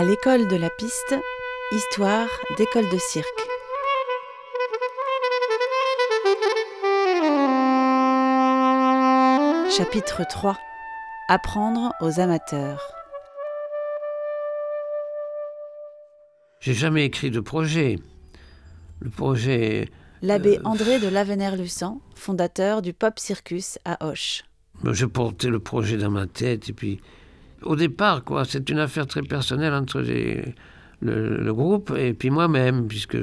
À l'école de la piste, histoire d'école de cirque. Chapitre 3 Apprendre aux amateurs. J'ai jamais écrit de projet. Le projet. L'abbé Euh, André de Lavener-Lucent, fondateur du Pop Circus à ben, Je portais le projet dans ma tête et puis. Au départ, quoi, c'est une affaire très personnelle entre le, groupe et puis moi-même, puisque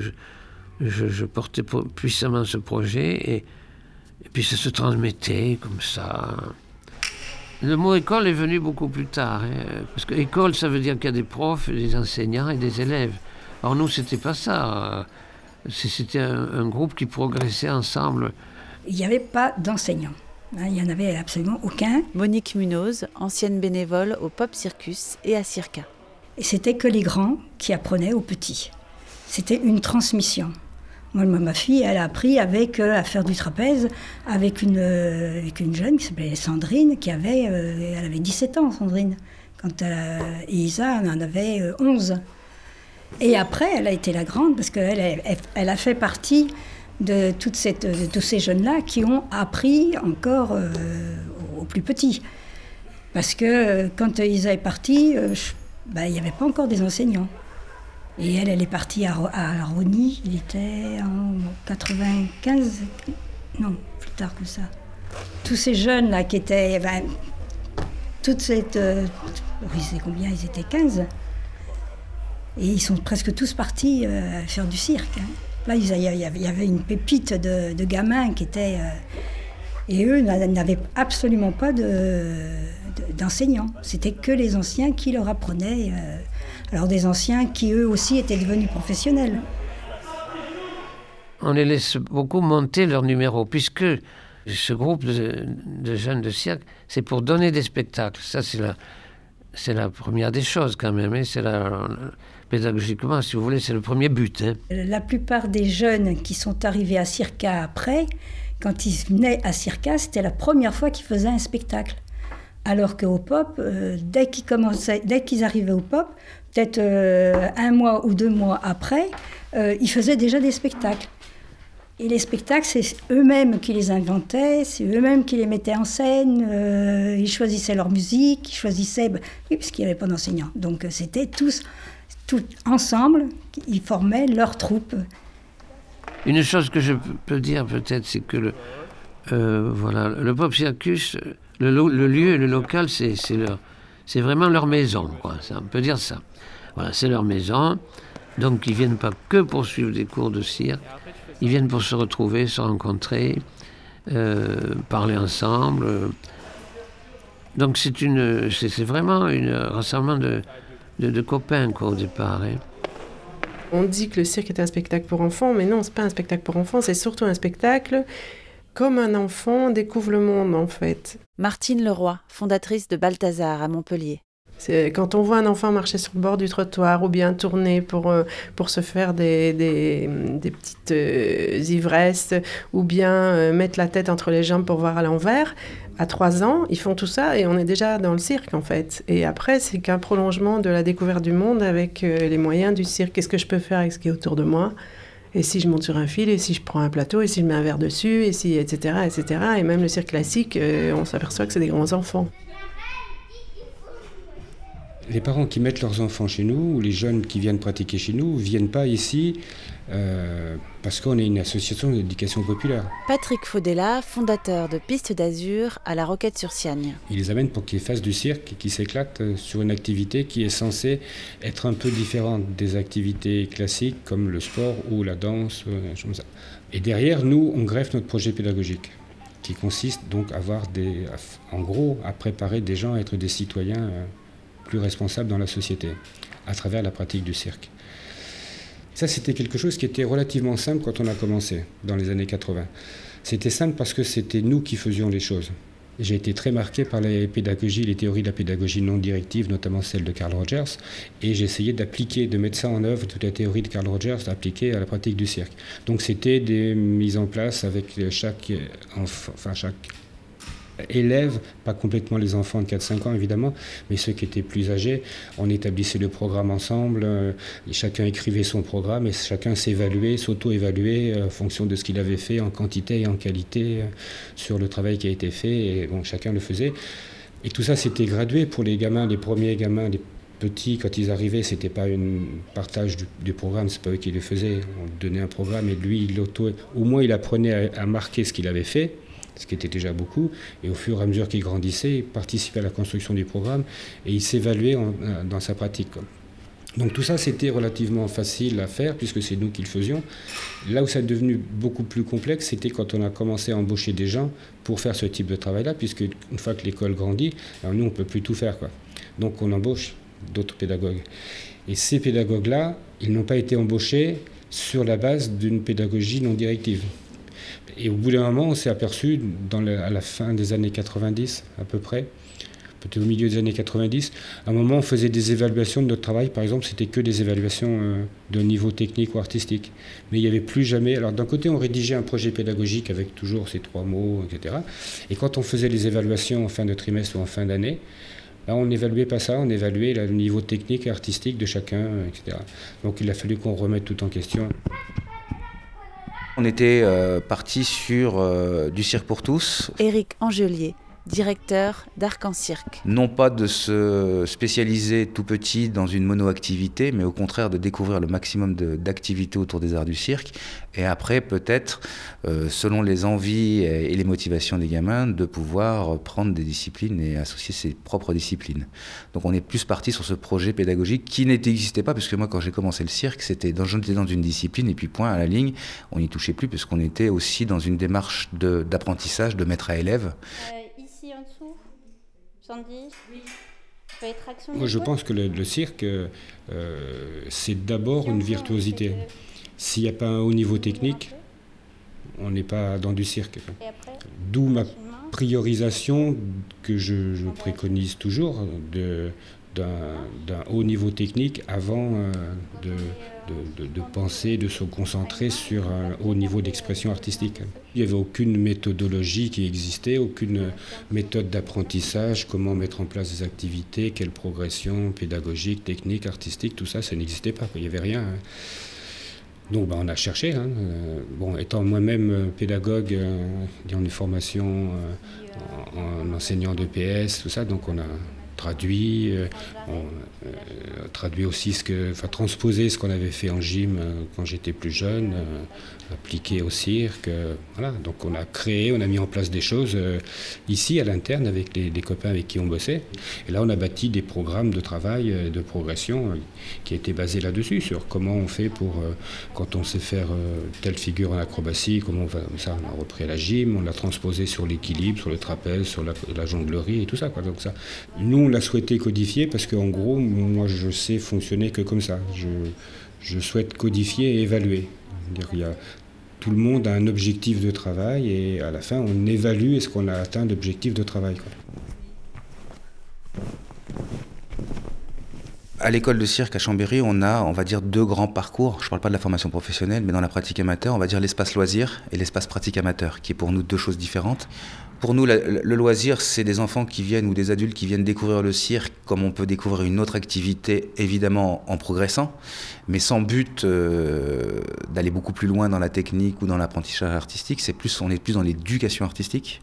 je, portais po- puissamment ce projet et, puis ça se transmettait comme ça. Le mot école est venu beaucoup plus tard, hein, parce que école, ça veut dire qu'il y a des profs, des enseignants et des élèves. Alors nous, c'était pas ça. C'était un groupe qui progressait ensemble. Il n'y avait pas d'enseignants. Hein, Il n'y en avait absolument aucun. Monique Munoz, ancienne bénévole au Pop Circus et à Circa. Et c'était que les grands qui apprenaient aux petits. C'était une transmission. Moi, ma fille, elle a appris avec, euh, à faire du trapèze avec une, euh, avec une jeune qui s'appelait Sandrine, qui avait, euh, elle avait 17 ans, Sandrine. Quand elle et Isa elle en avait euh, 11. Et après, elle a été la grande parce qu'elle elle, elle a fait partie de, toute tous ces jeunes-là qui ont appris encore euh, aux plus petits. Parce que euh, quand Isa est partie, euh, bah, il n'y avait pas encore des enseignants. Et elle, elle est partie à, à Rony, il était en 95, non, plus tard que ça. Tous ces jeunes-là qui étaient, ben, toute cette, euh, c'est combien Ils étaient 15. Et ils sont presque tous partis faire du cirque. hein. Il y avait- une pépite de, gamins qui étaient... euh, et eux n'a- n'avaient absolument pas de- de- d'enseignants. C'était que les anciens qui leur apprenaient. euh, alors des anciens qui eux aussi étaient devenus professionnels. on les laisse beaucoup monter leur numéro, puisque ce groupe de, jeunes de cirque, c'est pour donner des spectacles. Ça, c'est la, la première des choses quand même. hein. C'est la, pédagogiquement, si vous voulez, c'est le premier but. hein. La plupart des jeunes qui sont arrivés à Circa après, quand ils venaient à Circa, c'était la première fois qu'ils faisaient un spectacle. Alors qu'au pop, euh, dès qu'ils commençaient, dès qu'ils arrivaient au pop, peut-être euh, un mois ou deux mois après, euh, ils faisaient déjà des spectacles. Et les spectacles, c'est eux-mêmes qui les inventaient, c'est eux-mêmes qui les mettaient en scène, ils choisissaient leur musique, ils choisissaient... bah, oui, parce qu'il n'y avait pas d'enseignants. Donc c'était tous, tous ensemble, ils formaient leur troupe. Une chose que je peux dire peut-être, c'est que le, euh, voilà, le Pop Circus, le, lieu, le local, c'est, c'est, vraiment leur maison. Quoi. Ça, on peut dire ça. Voilà, c'est leur maison. Donc ils viennent pas que pour suivre des cours de cirque, ils viennent pour se retrouver, se rencontrer, euh, parler ensemble. Donc c'est vraiment un rassemblement de, de, de copains quoi, au départ. hein. On dit que le cirque est un spectacle pour enfants, mais non, c'est pas un spectacle pour enfants, c'est surtout un spectacle comme un enfant découvre le monde en fait. Martine Leroy, fondatrice de Balthazar à Montpellier. Quand on voit un enfant marcher sur le bord du trottoir ou bien tourner pour, euh, pour se faire des, des, petites euh, ivresses ou bien euh, mettre la tête entre les jambes pour voir à l'envers, à trois ans, ils font tout ça et on est déjà dans le cirque en fait. Et après, c'est qu'un prolongement de la découverte du monde avec euh, les moyens du cirque. Qu'est-ce que je peux faire avec ce qui est autour de moi? Et si je monte sur un fil, et si je prends un plateau, et si je mets un verre dessus, et si, etc., etc. Et même le cirque classique, on s'aperçoit que c'est des grands enfants. Les parents qui mettent leurs enfants chez nous, ou les jeunes qui viennent pratiquer chez nous, ne viennent pas ici euh, parce qu'on est une association d'éducation populaire. Patrick Faudella, fondateur de Piste d'Azur à la Roquette-sur-Siagne. Ils les amènent pour qu'ils fassent du cirque et qu'ils s'éclatent euh, sur une activité qui est censée être un peu différente des activités classiques comme le sport ou la danse, euh. Et derrière, nous, on greffe notre projet pédagogique qui consiste donc à avoir des, en gros, à préparer des gens à être des citoyens plus responsables dans la société à travers la pratique du cirque. Ça, c'était quelque chose qui était relativement simple quand on a commencé, dans les années 80. C'était simple parce que c'était nous qui faisions les choses. J'ai été très marqué par les pédagogies, les théories de la pédagogie non directive, notamment celle de Carl Rogers, et j'ai essayé d'appliquer, de mettre ça en œuvre, toute la théorie de Carl Rogers, appliquée à la pratique du cirque. Donc c'était des mises en place avec chaque, enf- enfin chaque élèves, pas complètement les enfants de 4-5 ans évidemment, mais ceux qui étaient plus âgés. On établissait le programme ensemble, euh, chacun écrivait son programme et chacun s'évaluait, s'auto-évaluait euh, en fonction de ce qu'il avait fait en quantité et en qualité sur le travail qui a été fait. Et bon, chacun le faisait. Et tout ça, c'était gradué pour les gamins, les premiers gamins, les petits, quand ils arrivaient, c'était pas un partage du, programme, c'est pas eux qui le faisaient. On donnait un programme et lui, il auto, au moins, il apprenait à, marquer ce qu'il avait fait, ce qui était déjà beaucoup. Et au fur et à mesure qu'il grandissait, il participait à la construction du programme et il s'évaluait euh, dans sa pratique. Donc tout ça, c'était relativement facile à faire puisque c'est nous qui le faisions. Là où ça est devenu beaucoup plus complexe, c'était quand on a commencé à embaucher des gens pour faire ce type de travail-là, puisque une fois que l'école grandit, nous, on peut plus tout faire. Donc on embauche d'autres pédagogues. Et ces pédagogues-là, ils n'ont pas été embauchés sur la base d'une pédagogie non directive. Et au bout d'un moment, on s'est aperçu, à la fin des années 90 à peu près, peut-être au milieu des années 90, à un moment, on faisait des évaluations de notre travail. Par exemple, c'était que des évaluations euh, de niveau technique ou artistique. Mais il n'y avait plus jamais. Alors, d'un côté, on rédigeait un projet pédagogique avec toujours ces trois mots, etc. Et quand on faisait les évaluations en fin de trimestre ou en fin d'année, Là, on n'évaluait pas ça, on évaluait le niveau technique et artistique de chacun, etc. Donc il a fallu qu'on remette tout en question. On était euh, parti sur euh, du cirque pour tous. Éric Angelier, directeur d'Arc-en-Cirque. Non pas de se spécialiser tout petit dans une monoactivité, mais au contraire de découvrir le maximum d'activités autour des arts du cirque. Et après, peut-être, euh, selon les envies et, les motivations des gamins, de pouvoir prendre des disciplines et associer ses propres disciplines. Donc on est plus parti sur ce projet pédagogique qui n'existait pas, puisque moi, quand j'ai commencé le cirque, c'était dans, dans une discipline, et puis point à la ligne, on n'y touchait plus, puisqu'on était aussi dans une démarche d'apprentissage, de, maître à élève. Moi, je pense que le, cirque, euh, c'est d'abord une virtuosité. S'il n'y a pas un haut niveau technique, on n'est pas dans du cirque. D'où ma priorisation que je préconise toujours de, d'un haut niveau technique avant euh, de, de, penser, de se concentrer sur un haut niveau d'expression artistique. Il n'y avait aucune méthodologie qui existait, aucune méthode d'apprentissage, comment mettre en place des activités, quelle progression pédagogique, technique, artistique, tout ça, ça n'existait pas, il n'y avait rien. Hein. Donc ben, on a cherché. Hein. Euh, bon, étant moi-même euh, pédagogue, dans une formation en, en, enseignant de PS, tout ça, donc on a, traduit, euh, on, euh, traduit aussi ce que, enfin transposer ce qu'on avait fait en gym euh, quand j'étais plus jeune, appliqué au cirque. voilà, donc on a créé, on a mis en place des choses ici à l'interne avec les, copains avec qui on bossait. Et là, on a bâti des programmes de travail, de progression qui étaient basés là-dessus, sur comment on fait pour, quand on sait faire telle figure en acrobatie, comment on va, ça, on a repris à la gym, on l'a transposé sur l'équilibre, sur le trapèze, sur la, la, jonglerie et tout ça. Quoi. Donc ça, nous, on l'a souhaité codifier parce qu'en gros, moi, je sais fonctionner que comme ça. Je, souhaite codifier et évaluer. Il y a, tout le monde a un objectif de travail et à la fin, on évalue est-ce qu'on a atteint l'objectif de travail. À l'école de cirque à Chambéry, on a, on va dire, deux grands parcours. Je ne parle pas de la formation professionnelle, mais dans la pratique amateur, on va dire l'espace loisir et l'espace pratique amateur, qui est pour nous deux choses différentes. Pour nous, le loisir, c'est des enfants qui viennent ou des adultes qui viennent découvrir le cirque comme on peut découvrir une autre activité, évidemment en progressant, mais sans but euh, d'aller beaucoup plus loin dans la technique ou dans l'apprentissage artistique. C'est plus, on est plus dans l'éducation artistique.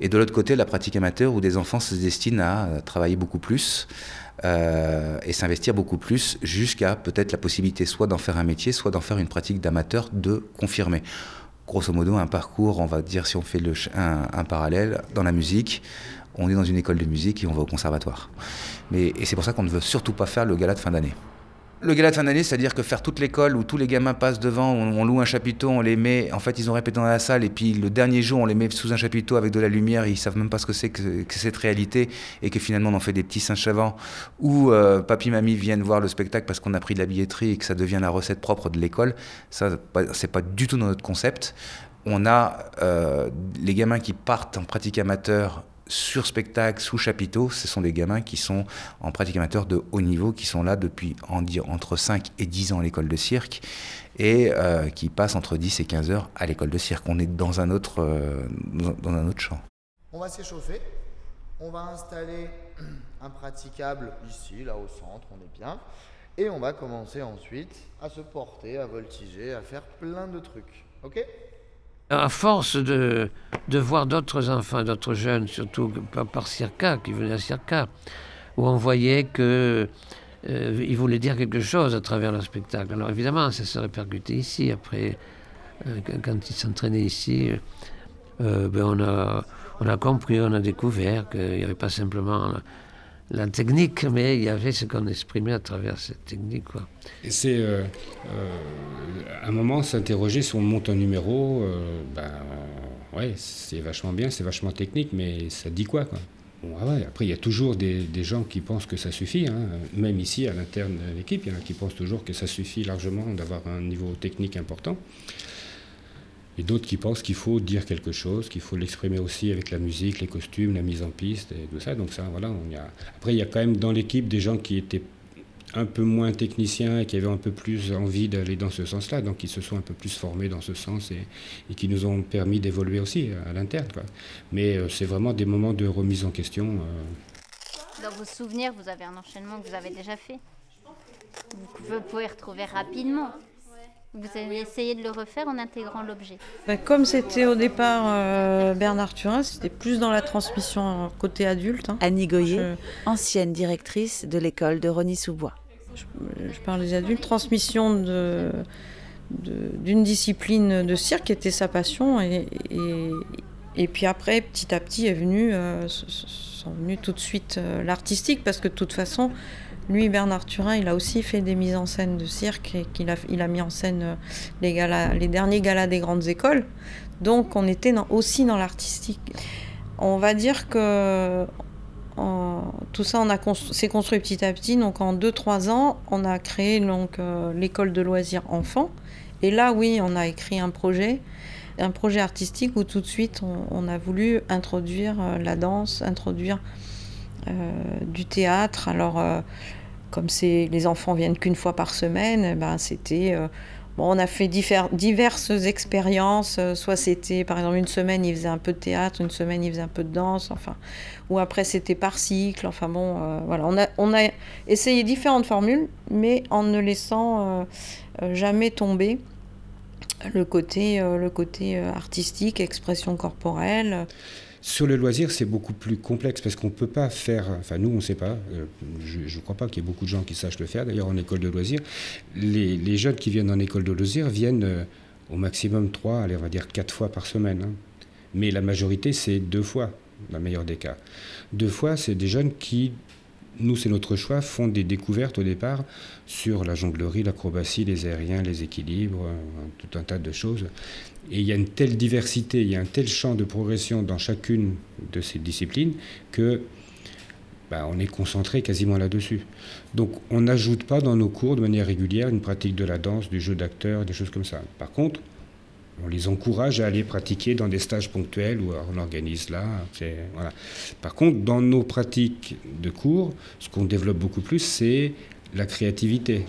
Et de l'autre côté, la pratique amateur où des enfants se destinent à travailler beaucoup plus. Euh, et s'investir beaucoup plus jusqu'à peut-être la possibilité soit d'en faire un métier, soit d'en faire une pratique d'amateur de confirmer grosso modo un parcours, on va dire si on fait un, parallèle, dans la musique, on est dans une école de musique et on va au conservatoire. Mais, et c'est pour ça qu'on ne veut surtout pas faire le gala de fin d'année. Le gala de fin d'année, c'est-à-dire que faire toute l'école où tous les gamins passent devant, on, loue un chapiteau, on les met, en fait ils ont répété dans la salle et puis le dernier jour on les met sous un chapiteau avec de la lumière, ils savent même pas ce que c'est que, cette réalité et que finalement on en fait des petits singes savants où euh, papy mamie viennent voir le spectacle parce qu'on a pris de la billetterie et que ça devient la recette propre de l'école. Ça, c'est pas du tout dans notre concept. On a euh, les gamins qui partent en pratique amateur sur spectacle, sous chapiteau, ce sont des gamins qui sont en pratique amateur de haut niveau, qui sont là depuis entre 5 et 10 ans à l'école de cirque et euh, qui passent entre 10 et 15 heures à l'école de cirque. On est dans un autre, euh, dans un autre champ. On va s'échauffer. On va installer un praticable ici, là au centre, on est bien. Et on va commencer ensuite à se porter, à voltiger, à faire plein de trucs. Ok? À force de, de voir d'autres enfants, d'autres jeunes, surtout par, par Circa, qui venaient à Circa, où on voyait que euh, ils voulaient dire quelque chose à travers le spectacle. Alors évidemment, ça se répercutait ici. Après, euh, quand ils s'entraînaient ici, euh, ben on, a, on a compris, on a découvert qu'il n'y avait pas simplement la, technique, mais il y avait ce qu'on exprimait à travers cette technique. Quoi. C'est à un moment s'interroger si on monte un numéro, ben, ouais, c'est vachement bien, c'est vachement technique, mais ça dit quoi, quoi? Ah après, il y a toujours des, gens qui pensent que ça suffit. Hein. Même ici, à l'interne de l'équipe, il y en a qui pensent toujours que ça suffit largement d'avoir un niveau technique important. Et d'autres qui pensent qu'il faut dire quelque chose, qu'il faut l'exprimer aussi avec la musique, les costumes, la mise en piste et tout ça. Donc ça, voilà. Après, il y a quand même dans l'équipe des gens qui étaient un peu moins techniciens et qui avaient un peu plus envie d'aller dans ce sens-là, donc qui se sont un peu plus formés dans ce sens et, qui nous ont permis d'évoluer aussi à l'interne. Mais euh, c'est vraiment des moments de remise en question. Euh. Dans vos souvenirs, vous avez un enchaînement que vous avez déjà fait. Vous pouvez retrouver rapidement. Vous avez essayé de le refaire en intégrant l'objet bah, Comme c'était au départ euh, Bernard Turin, c'était plus dans la transmission côté adulte. Hein. Annie Goyer, ancienne directrice de l'école de Rony-sous-Bois je, parle des adultes, transmission de, d'une discipline de cirque qui était sa passion. Et, et, puis après, petit à petit, est venu, euh, sont venus tout de suite euh, l'artistique, parce que de toute façon, lui, Bernard Turin, il a aussi fait des mises en scène de cirque et qu'il a, il a mis en scène euh, les, galas, les derniers galas des grandes écoles. Donc on était aussi dans l'artistique. On va dire que tout ça, on s'est construit petit à petit. Donc en 2-3 ans, on a créé donc euh, l'école de loisirs enfants. Et là, oui, on a écrit un projet, un projet artistique où tout de suite, on, a voulu introduire euh, la danse, introduire du théâtre. Alors, comme les enfants viennent qu'une fois par semaine, eh ben, c'était on a fait diverses expériences. Euh, soit c'était, par exemple, une semaine, il faisait un peu de théâtre, une semaine, il faisait un peu de danse, enfin. Ou après, c'était par cycle. Enfin bon, euh, voilà. On a, essayé différentes formules, mais en ne laissant euh, jamais tomber le côté artistique, expression corporelle. Sur le loisir, c'est beaucoup plus complexe parce qu'on ne peut pas faire, enfin nous on ne sait pas, euh, je ne crois pas qu'il y ait beaucoup de gens qui sachent le faire d'ailleurs en école de loisirs. Les, jeunes qui viennent en école de loisirs viennent euh, au maximum trois, allez on va dire quatre fois par semaine. Hein. Mais la majorité c'est deux fois, dans le meilleur des cas. Deux fois, c'est des jeunes qui nous, c'est notre choix, font des découvertes au départ sur la jonglerie, l'acrobatie, les aériens, les équilibres, euh, tout un tas de choses. Et il y a une telle diversité, il y a un tel champ de progression dans chacune de ces disciplines que bah, on est concentré quasiment là-dessus. Donc on n'ajoute pas dans nos cours de manière régulière une pratique de la danse, du jeu d'acteur, des choses comme ça. Par contre, on les encourage à aller pratiquer dans des stages ponctuels où on organise là. Voilà. Par contre, dans nos pratiques de cours, ce qu'on développe beaucoup plus, c'est la créativité.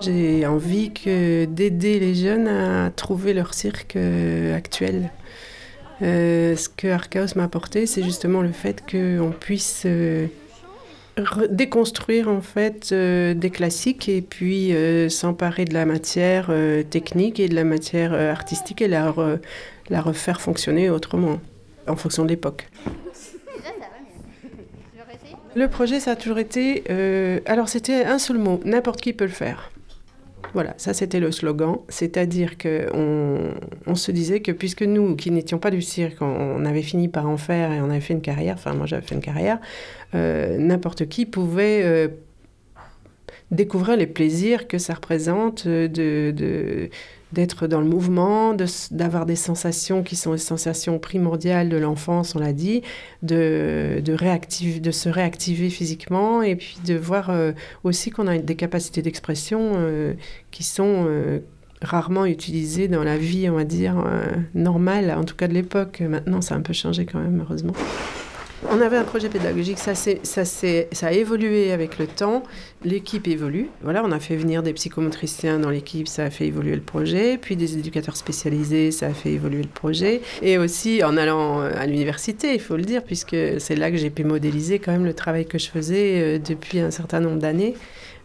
J'ai envie d'aider les jeunes à trouver leur cirque euh, actuel. Euh, ce que Archaos m'a apporté, c'est justement le fait qu'on puisse euh, déconstruire en fait des classiques et puis s'emparer de la matière technique et de la matière artistique et la, la refaire fonctionner autrement, en fonction de l'époque. Le projet, ça a toujours été. alors, c'était un seul mot n'importe qui peut le faire. Voilà, ça c'était le slogan, c'est-à-dire qu'on on se disait que puisque nous, qui n'étions pas du cirque, on, avait fini par en faire et on avait fait une carrière, enfin moi j'avais fait une carrière, euh, n'importe qui pouvait euh, découvrir les plaisirs que ça représente de, de d'être dans le mouvement, d'avoir des sensations qui sont les sensations primordiales de l'enfance, on l'a dit, de, de, de se réactiver physiquement et puis de voir euh, aussi qu'on a des capacités d'expression euh, qui sont euh, rarement utilisées dans la vie, on va dire, normale, en tout cas de l'époque. Maintenant, ça a un peu changé quand même, heureusement. On avait un projet pédagogique, ça, ça, ça a évolué avec le temps, l'équipe évolue. Voilà, on a fait venir des psychomotriciens dans l'équipe, ça a fait évoluer le projet, puis des éducateurs spécialisés, ça a fait évoluer le projet. Et aussi en allant euh, à l'université, il faut le dire, puisque c'est là que j'ai pu modéliser quand même le travail que je faisais euh, depuis un certain nombre d'années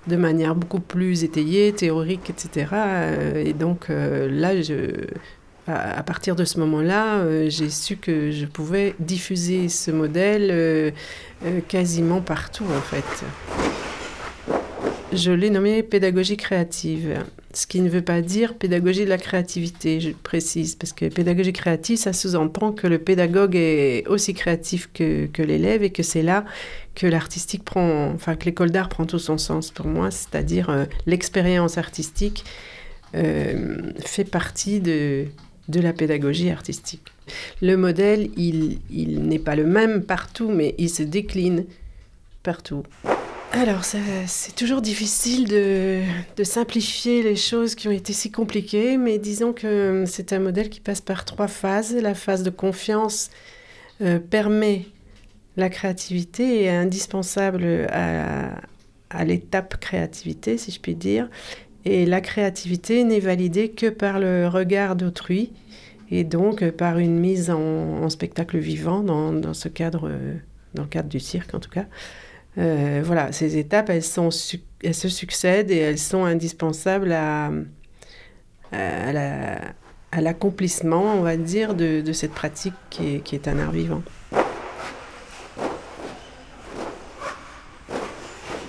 de manière beaucoup plus étayée, théorique, etc. Euh, et donc là, je, à partir de ce moment-là, euh, j'ai su que je pouvais diffuser ce modèle euh, euh, quasiment partout en fait. Je l'ai nommé pédagogie créative, ce qui ne veut pas dire pédagogie de la créativité, je précise, parce que pédagogie créative, ça sous-entend que le pédagogue est aussi créatif que, que l'élève et que c'est là que l'artistique prend, enfin que l'école d'art prend tout son sens pour moi, c'est-à-dire l'expérience artistique fait partie de, de la pédagogie artistique. Le modèle, il, n'est pas le même partout, mais il se décline partout. Alors, c'est toujours difficile de, simplifier les choses qui ont été si compliquées, mais disons que c'est un modèle qui passe par trois phases. La phase de confiance euh, permet la créativité et est indispensable à, à l'étape créativité, si je puis dire. Et la créativité n'est validée que par le regard d'autrui et donc par une mise en, spectacle vivant dans, ce cadre, dans le cadre du cirque en tout cas. Euh, voilà, ces étapes, elles, se succèdent et elles sont indispensables à, l'accomplissement, on va dire, de, cette pratique qui est un art vivant.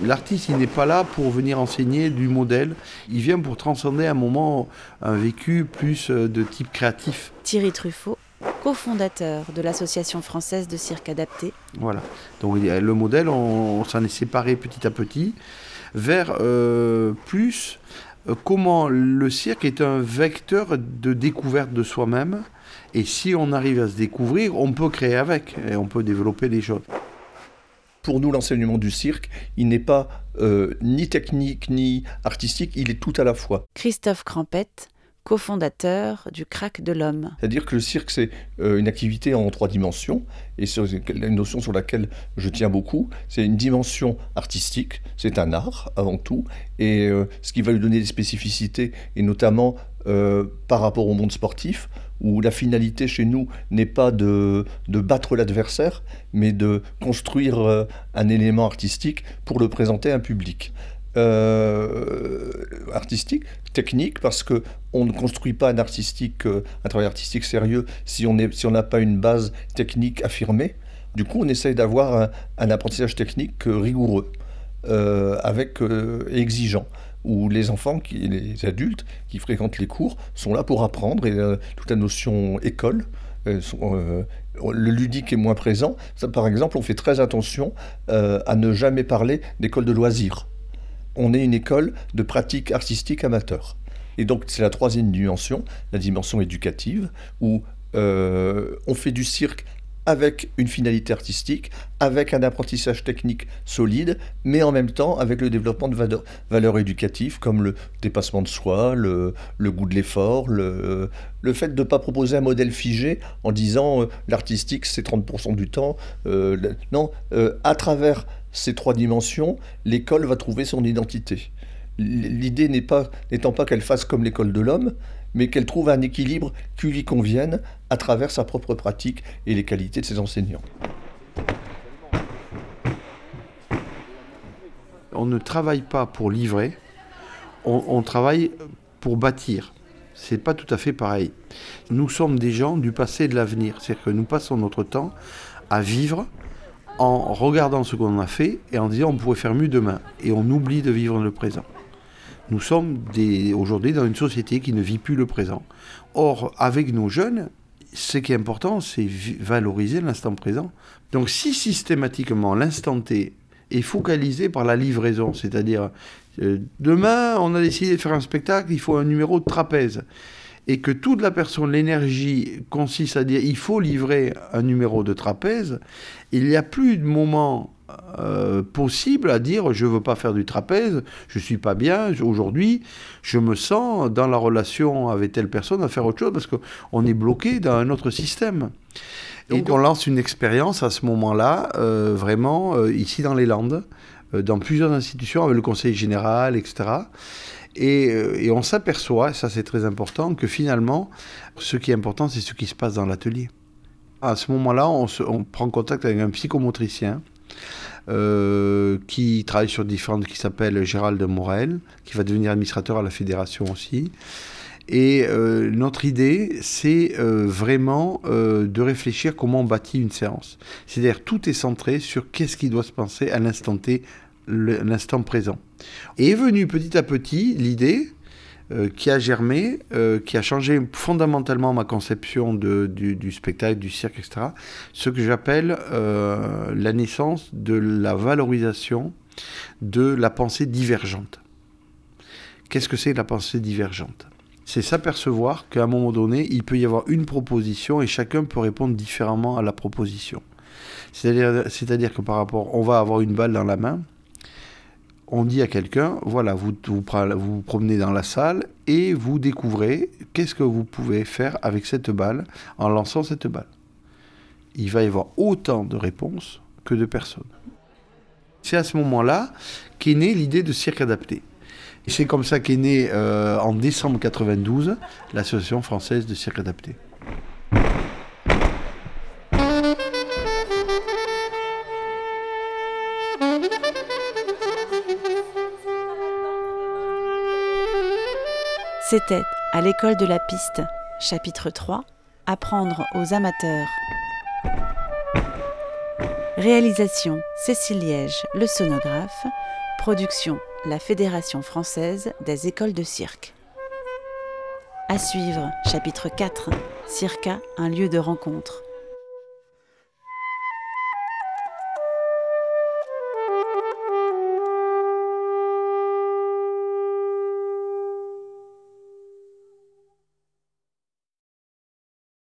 L'artiste, il n'est pas là pour venir enseigner du modèle. Il vient pour transcender un moment, un vécu plus euh, de type créatif. Thierry Truffaut, cofondateur de l'Association française de cirque adapté. Voilà. Donc le modèle, on, s'en est séparé petit à petit vers euh, plus euh, comment le cirque est un vecteur de découverte de soi-même. Et si on arrive à se découvrir, on peut créer avec et on peut développer des choses pour nous, l'enseignement du cirque, il n'est pas euh, ni technique ni artistique, il est tout à la fois. Christophe Crampette, cofondateur du Crack de l'Homme. C'est-à-dire que le cirque, c'est euh, une activité en trois dimensions, et c'est une notion sur laquelle je tiens beaucoup. C'est une dimension artistique, c'est un art avant tout, et euh, ce qui va lui donner des spécificités, et notamment par rapport au monde sportif, où la finalité chez nous n'est pas de, battre l'adversaire, mais de construire euh, un élément artistique pour le présenter à un public. Euh, artistique, technique, parce que on ne construit pas un artistique, euh, un travail artistique sérieux si on si n'a pas une base technique affirmée. Du coup, on essaye d'avoir un, apprentissage technique rigoureux, avec exigeant où les enfants, qui, les adultes qui fréquentent les cours sont là pour apprendre et euh, toute la notion école. Euh, euh, le ludique est moins présent. par exemple, on fait très attention à ne jamais parler d'école de loisirs. On est une école de pratique artistique amateur. Et donc, c'est la troisième dimension, la dimension éducative, où on fait du cirque avec une finalité artistique, avec un apprentissage technique solide, mais en même temps avec le développement de valeurs, éducatives comme le dépassement de soi, le, goût de l'effort, le, fait de ne pas proposer un modèle figé en disant euh, l'artistique c'est 30% du temps. Euh, non, euh, à travers ces trois dimensions, l'école va trouver son identité. L'idée n'étant pas qu'elle fasse comme l'école de l'homme, mais qu'elle trouve un équilibre qui lui convienne à travers sa propre pratique et les qualités de ses enseignants. On ne travaille pas pour livrer, on, travaille pour bâtir. C'est pas tout à fait pareil. Nous sommes des gens du passé et de l'avenir. C'est-à-dire que nous passons notre temps à vivre en regardant ce qu'on a fait et en disant on pourrait faire mieux demain. Et on oublie de vivre le présent. Nous sommes aujourd'hui dans une société qui ne vit plus le présent. Or, avec nos jeunes, ce qui est important, c'est valoriser l'instant présent. Donc si systématiquement l'instant T est focalisé par la livraison, c'est-à-dire euh, demain on a décidé de faire un spectacle, il faut un numéro de trapèze, et que toute la personne, l'énergie consiste à dire il faut livrer un numéro de trapèze, il n'y a plus de moment euh, possible à dire je veux pas faire du trapèze, je suis pas bien aujourd'hui, je me sens dans la relation avec telle personne à faire autre chose parce qu'on est bloqué dans un autre système. Et on lance une expérience à ce moment-là, euh, vraiment euh, ici dans les Landes, dans plusieurs institutions, avec le Conseil général, etc. Et, et on s'aperçoit, et ça c'est très important, que finalement, ce qui est important, c'est ce qui se passe dans l'atelier. À ce moment-là, on, on, prend contact avec un psychomotricien euh, qui travaille sur différentes, qui s'appelle Gérald Morel, qui va devenir administrateur à la fédération aussi. Et euh, notre idée, c'est euh, vraiment de réfléchir comment on bâtit une séance. C'est-à-dire tout est centré sur qu'est-ce qui doit se penser à l'instant T, l'instant présent. Et est venue petit à petit l'idée euh, qui a germé, euh, qui a changé fondamentalement ma conception de, du, spectacle, du cirque, etc. Ce que j'appelle euh, la naissance de la valorisation de la pensée divergente. Qu'est-ce que c'est la pensée divergente? C'est s'apercevoir qu'à un moment donné, il peut y avoir une proposition et chacun peut répondre différemment à la proposition. C'est-à-dire que par rapport, on va avoir une balle dans la main, on dit à quelqu'un, voilà, vous, vous promenez dans la salle et vous découvrez qu'est-ce que vous pouvez faire avec cette balle en lançant cette balle. Il va y avoir autant de réponses que de personnes. C'est à ce moment-là qu'est née l'idée de cirque adapté. Et c'est comme ça qu'est née euh, en décembre 92 l'Association française de cirque adapté. C'était à l'école de la piste, chapitre 3, Apprendre aux amateurs. Réalisation Cécile Liège, le sonographe. Production La Fédération française des écoles de cirque. À suivre, chapitre 4, Circa, un lieu de rencontre.